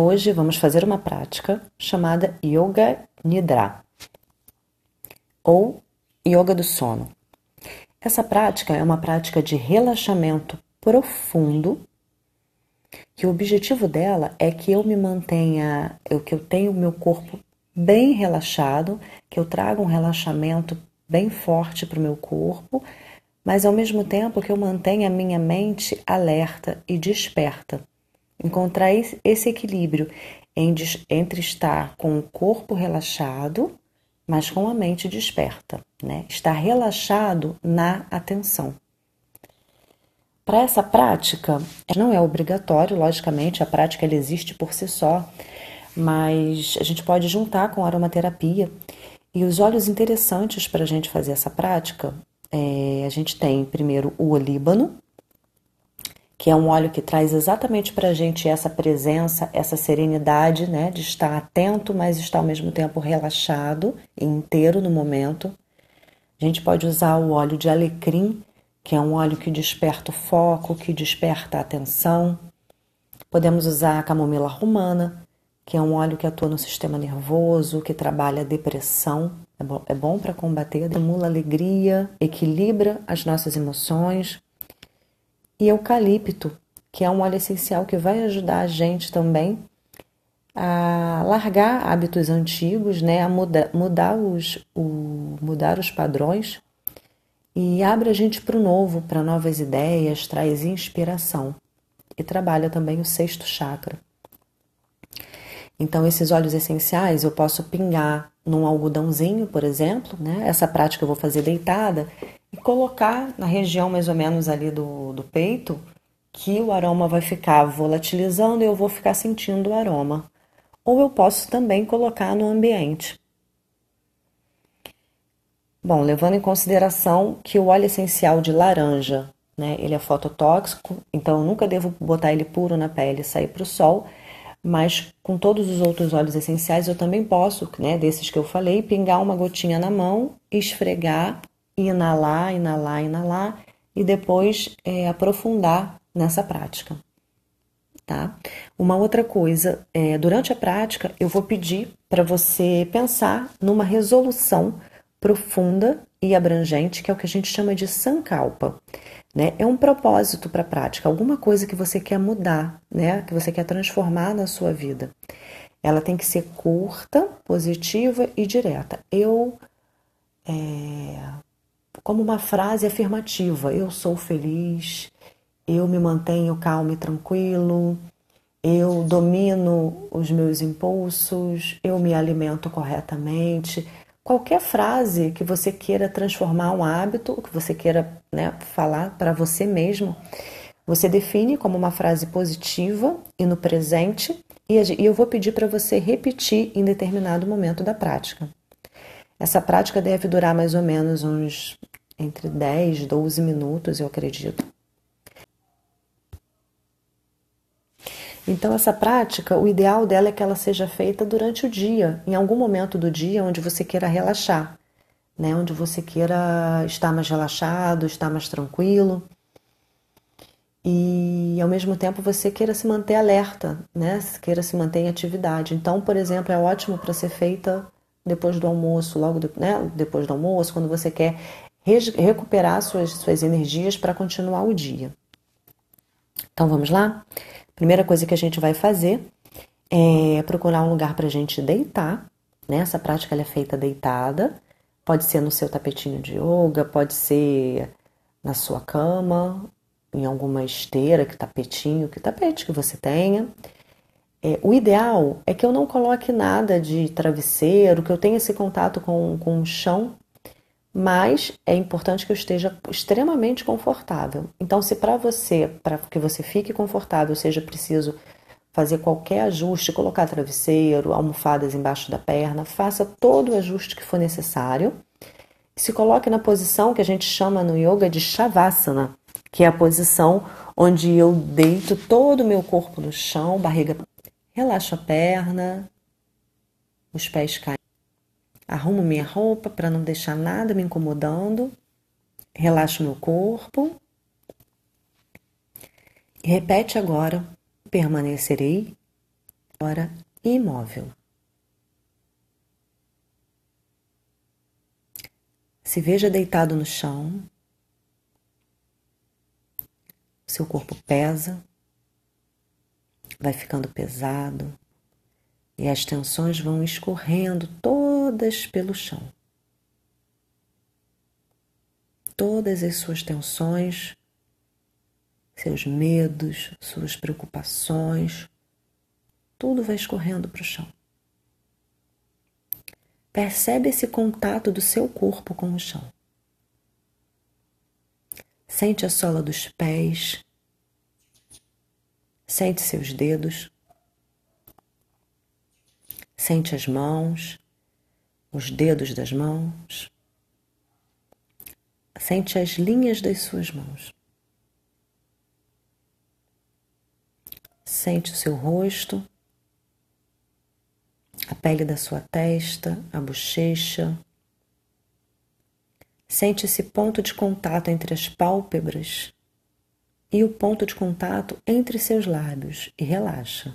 Hoje vamos fazer uma prática chamada Yoga Nidra ou Yoga do Sono. Essa prática é uma prática de relaxamento profundo que o objetivo dela é que eu me mantenha, que eu tenha o meu corpo bem relaxado, que eu traga um relaxamento bem forte para o meu corpo, mas ao mesmo tempo que eu mantenha a minha mente alerta e desperta. Encontrar esse equilíbrio entre estar com o corpo relaxado, mas com a mente desperta, né? Estar relaxado na atenção. Para essa prática, não é obrigatório, logicamente, a prática ela existe por si só, mas a gente pode juntar com a aromaterapia. E os óleos interessantes para a gente fazer essa prática, é, a gente tem primeiro o olíbano, que é um óleo que traz exatamente para a gente essa presença, essa serenidade, né, de estar atento, mas estar ao mesmo tempo relaxado e inteiro no momento. A gente pode usar o óleo de alecrim, que é um óleo que desperta o foco, que desperta a atenção. Podemos usar a camomila romana, que é um óleo que atua no sistema nervoso, que trabalha a depressão. É bom, é bom para combater, estimula alegria, equilibra as nossas emoções. E eucalipto, que é um óleo essencial que vai ajudar a gente também a largar hábitos antigos, né, a muda, mudar, os, o, mudar os padrões e abre a gente para o novo, para novas ideias, traz inspiração e trabalha também o sexto chakra. Então, esses óleos essenciais eu posso pingar num algodãozinho, por exemplo, né? Essa prática eu vou fazer deitada e colocar na região mais ou menos ali do, do peito, que o aroma vai ficar volatilizando e eu vou ficar sentindo o aroma. Ou eu posso também colocar no ambiente. Bom, levando em consideração que o óleo essencial de laranja, né, ele é fototóxico, então eu nunca devo botar ele puro na pele e sair para o sol mas com todos os outros óleos essenciais eu também posso, né, desses que eu falei, pingar uma gotinha na mão, esfregar, inalar, inalar, inalar e depois é, aprofundar nessa prática. Tá? Uma outra coisa, é, durante a prática eu vou pedir para você pensar numa resolução profunda e abrangente, que é o que a gente chama de sankalpa. Né? É um propósito para a prática, alguma coisa que você quer mudar, né? que você quer transformar na sua vida. Ela tem que ser curta, positiva e direta. Eu, é, como uma frase afirmativa, eu sou feliz, eu me mantenho calmo e tranquilo, eu domino os meus impulsos, eu me alimento corretamente qualquer frase que você queira transformar um hábito, que você queira né, falar para você mesmo, você define como uma frase positiva e no presente, e eu vou pedir para você repetir em determinado momento da prática. Essa prática deve durar mais ou menos uns entre 10 e 12 minutos, eu acredito. Então, essa prática, o ideal dela é que ela seja feita durante o dia, em algum momento do dia onde você queira relaxar, né? onde você queira estar mais relaxado, estar mais tranquilo. E ao mesmo tempo você queira se manter alerta, né? queira se manter em atividade. Então, por exemplo, é ótimo para ser feita depois do almoço, logo do, né? depois do almoço, quando você quer recuperar suas, suas energias para continuar o dia. Então vamos lá? Primeira coisa que a gente vai fazer é procurar um lugar para a gente deitar. Né? Essa prática é feita deitada. Pode ser no seu tapetinho de yoga, pode ser na sua cama, em alguma esteira, que tapetinho, que tapete que você tenha. É, o ideal é que eu não coloque nada de travesseiro, que eu tenha esse contato com, com o chão mas é importante que eu esteja extremamente confortável. Então, se para você, para que você fique confortável, seja preciso fazer qualquer ajuste, colocar travesseiro, almofadas embaixo da perna, faça todo o ajuste que for necessário. Se coloque na posição que a gente chama no yoga de Shavasana, que é a posição onde eu deito todo o meu corpo no chão, barriga, relaxo a perna, os pés caem Arrumo minha roupa para não deixar nada me incomodando. Relaxo meu corpo. E repete agora: permanecerei agora imóvel. Se veja deitado no chão, seu corpo pesa, vai ficando pesado e as tensões vão escorrendo todas pelo chão. Todas as suas tensões, seus medos, suas preocupações, tudo vai escorrendo para o chão. Percebe esse contato do seu corpo com o chão. Sente a sola dos pés. Sente seus dedos. Sente as mãos, os dedos das mãos. Sente as linhas das suas mãos. Sente o seu rosto a pele da sua testa, a bochecha. Sente esse ponto de contato entre as pálpebras e o ponto de contato entre seus lábios e relaxa.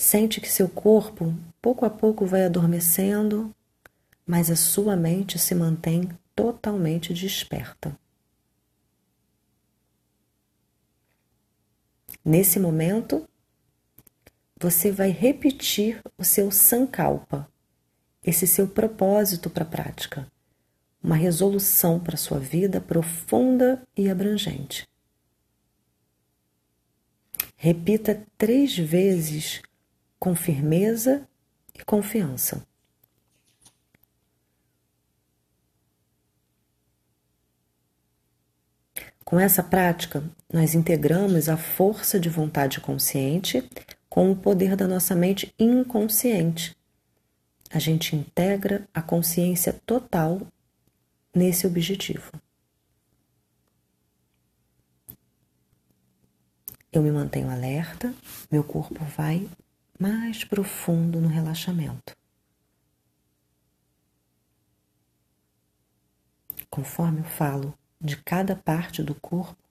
Sente que seu corpo pouco a pouco vai adormecendo, mas a sua mente se mantém totalmente desperta. Nesse momento, você vai repetir o seu sankalpa, esse seu propósito para a prática, uma resolução para a sua vida profunda e abrangente. Repita três vezes com firmeza e confiança. Com essa prática, nós integramos a força de vontade consciente com o poder da nossa mente inconsciente. A gente integra a consciência total nesse objetivo. Eu me mantenho alerta, meu corpo vai mais profundo no relaxamento. Conforme eu falo de cada parte do corpo,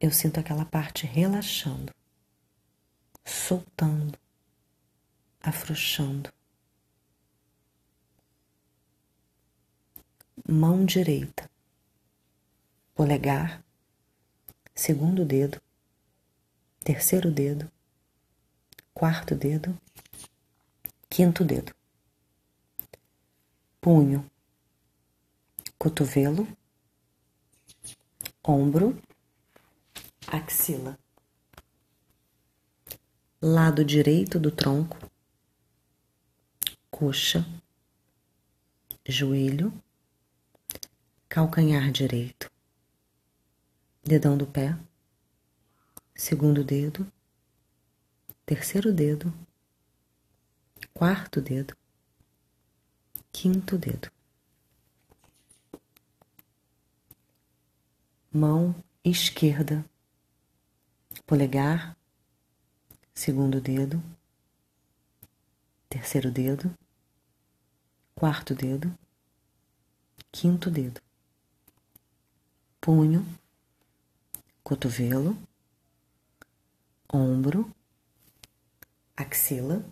eu sinto aquela parte relaxando soltando, afrouxando. Mão direita, polegar, segundo dedo, terceiro dedo, quarto dedo, quinto dedo. Punho, cotovelo, ombro, axila lado direito do tronco, coxa, joelho, calcanhar direito, dedão do pé, segundo dedo, terceiro dedo, quarto dedo, quinto dedo. Mão esquerda, polegar, segundo dedo, terceiro dedo, quarto dedo, quinto dedo, punho, cotovelo, ombro, axila,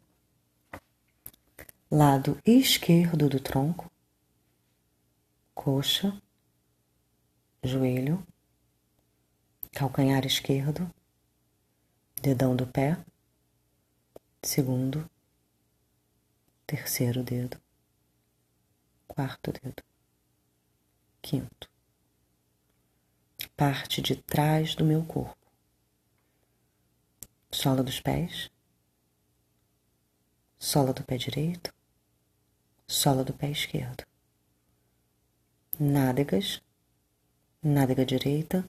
lado esquerdo do tronco, coxa, joelho, calcanhar esquerdo, dedão do pé, segundo, terceiro dedo, quarto dedo, quinto. Parte de trás do meu corpo, sola dos pés, sola do pé direito, sola do pé esquerdo, nádegas, nádega direita,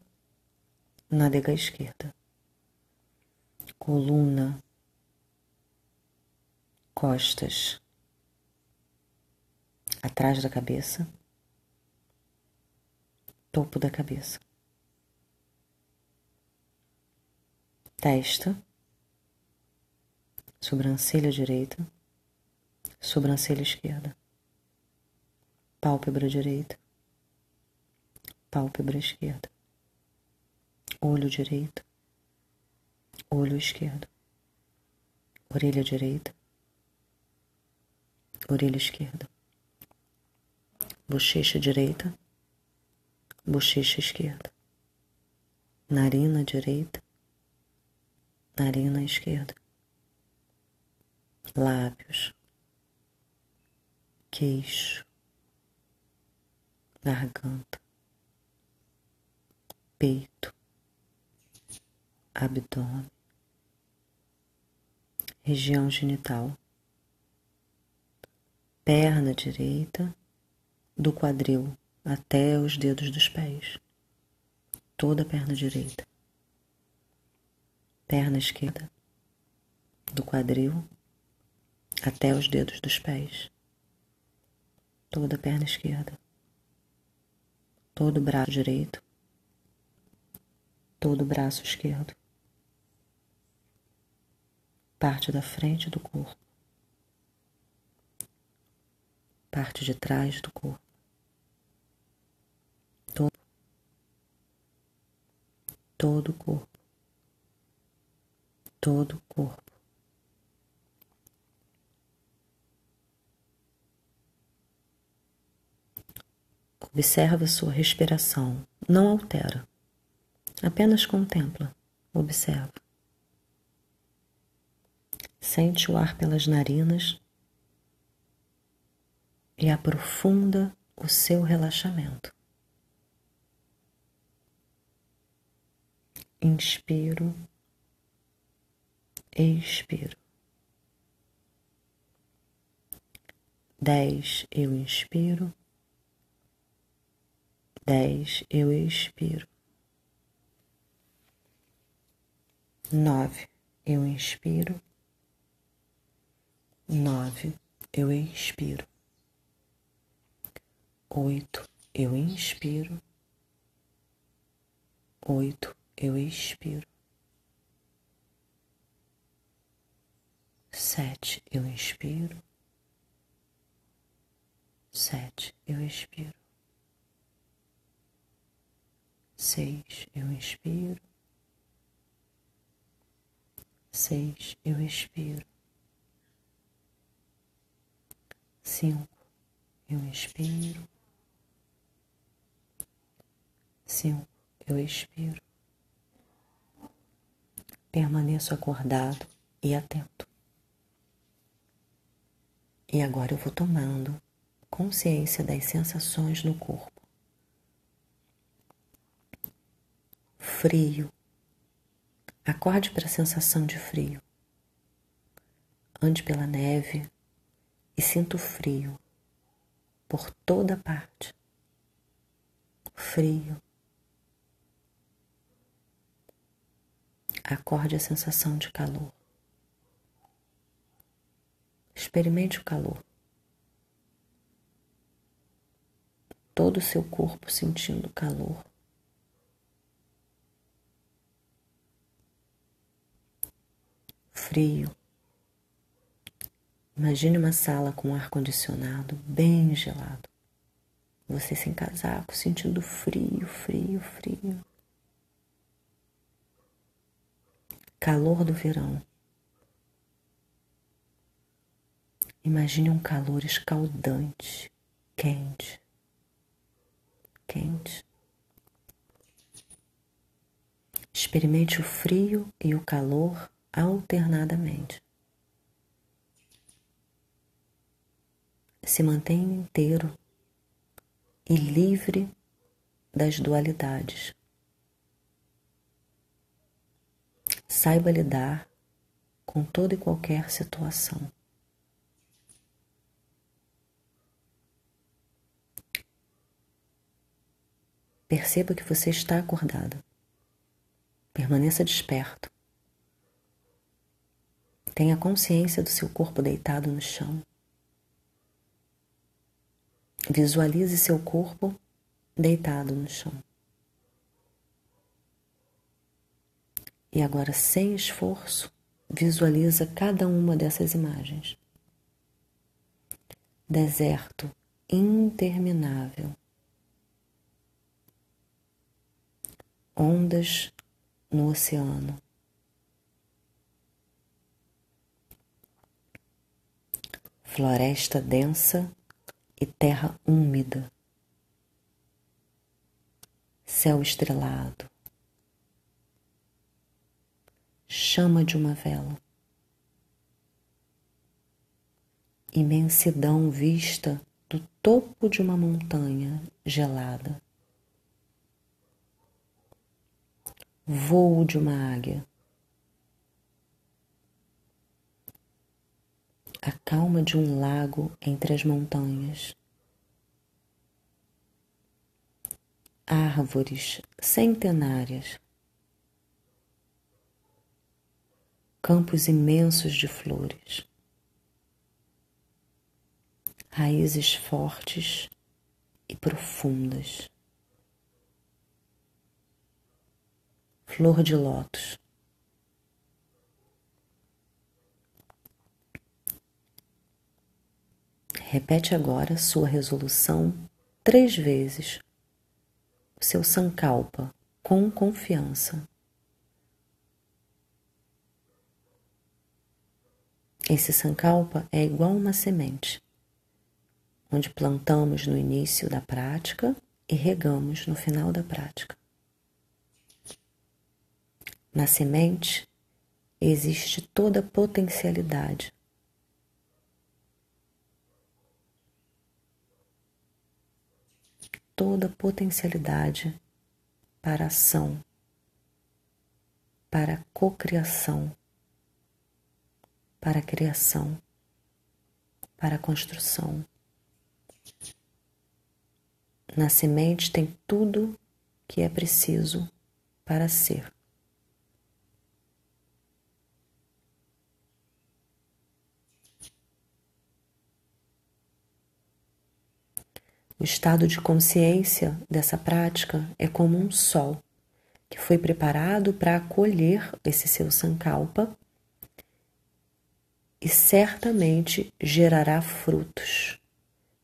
nádega esquerda, coluna, costas, atrás da cabeça, topo da cabeça, testa, sobrancelha direita, sobrancelha esquerda, pálpebra direita, pálpebra esquerda, olho direito, olho esquerdo, orelha direita, orelha esquerda, bochecha direita, bochecha esquerda, narina direita, narina esquerda, lábios, queixo, garganta, peito, abdômen, região genital, perna direita, do quadril até os dedos dos pés, toda a perna direita, perna esquerda, do quadril até os dedos dos pés, toda a perna esquerda, todo o braço direito, todo o braço esquerdo. Parte da frente do corpo, parte de trás do corpo, todo, todo o corpo, todo o corpo. Observa sua respiração, não altera, apenas contempla, observa. Sente o ar pelas narinas e aprofunda o seu relaxamento. Inspiro, expiro. Dez, eu inspiro. Dez, eu expiro. Nove, eu inspiro nove, eu expiro. Oito, eu inspiro. Oito, eu expiro. Sete, eu inspiro. Sete, eu expiro. Seis, eu inspiro. Seis, eu expiro cinco, eu expiro, cinco, eu expiro, permaneço acordado e atento. E agora eu vou tomando consciência das sensações no corpo. Frio. Acorde para a sensação de frio. Ande pela neve e sinto frio por toda parte. Frio. Acorde a sensação de calor. Experimente o calor. Todo o seu corpo sentindo calor. Frio. Imagine uma sala com ar-condicionado bem gelado. Você sem casaco, sentindo frio, frio, frio. Calor do verão. Imagine um calor escaldante, quente, quente. Experimente o frio e o calor alternadamente. se mantenha inteiro e livre das dualidades. Saiba lidar com toda e qualquer situação. Perceba que você está acordado. Permaneça desperto. Tenha consciência do seu corpo deitado no chão. Visualize seu corpo deitado no chão. E agora, sem esforço, visualiza cada uma dessas imagens. Deserto interminável. Ondas no oceano. Floresta densa e terra úmida, céu estrelado, chama de uma vela, imensidão vista do topo de uma montanha gelada, voo de uma águia. A calma de um lago entre as montanhas. Árvores centenárias, campos imensos de flores, raízes fortes e profundas, flor de lótus. Repete agora sua resolução três vezes. O seu sankalpa com confiança. Esse sankalpa é igual uma semente, onde plantamos no início da prática e regamos no final da prática. Na semente existe toda a potencialidade toda potencialidade para ação, para cocriação, para criação, para construção. Na semente tem tudo que é preciso para ser. O estado de consciência dessa prática é como um sol que foi preparado para acolher esse seu sankalpa e certamente gerará frutos.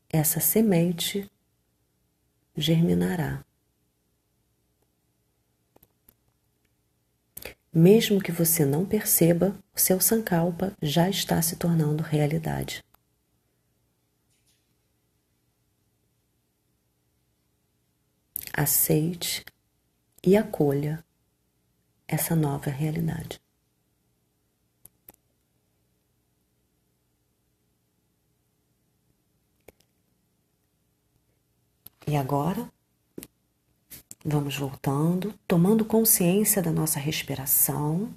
Essa semente germinará. Mesmo que você não perceba, o seu sankalpa já está se tornando realidade. Aceite e acolha essa nova realidade. E agora, vamos voltando, tomando consciência da nossa respiração.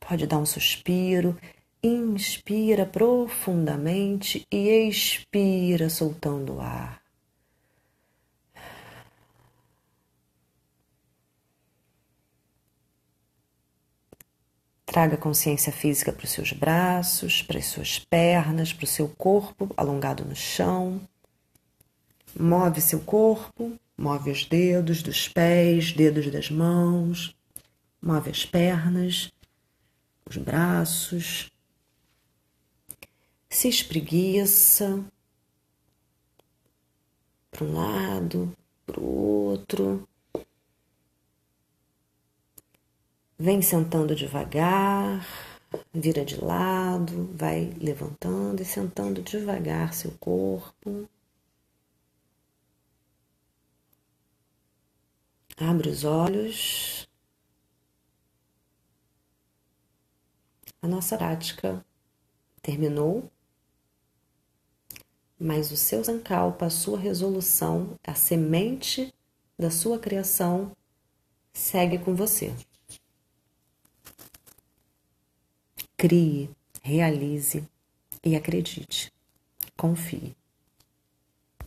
Pode dar um suspiro Inspira profundamente e expira, soltando o ar. Traga consciência física para os seus braços, para as suas pernas, para o seu corpo alongado no chão. Move seu corpo, move os dedos dos pés, dedos das mãos, move as pernas, os braços, se espreguiça para um lado, para o outro. Vem sentando devagar, vira de lado, vai levantando e sentando devagar seu corpo. Abre os olhos. A nossa prática terminou mas o seu Sankalpa, a sua resolução, a semente da sua criação, segue com você. Crie, realize e acredite. Confie.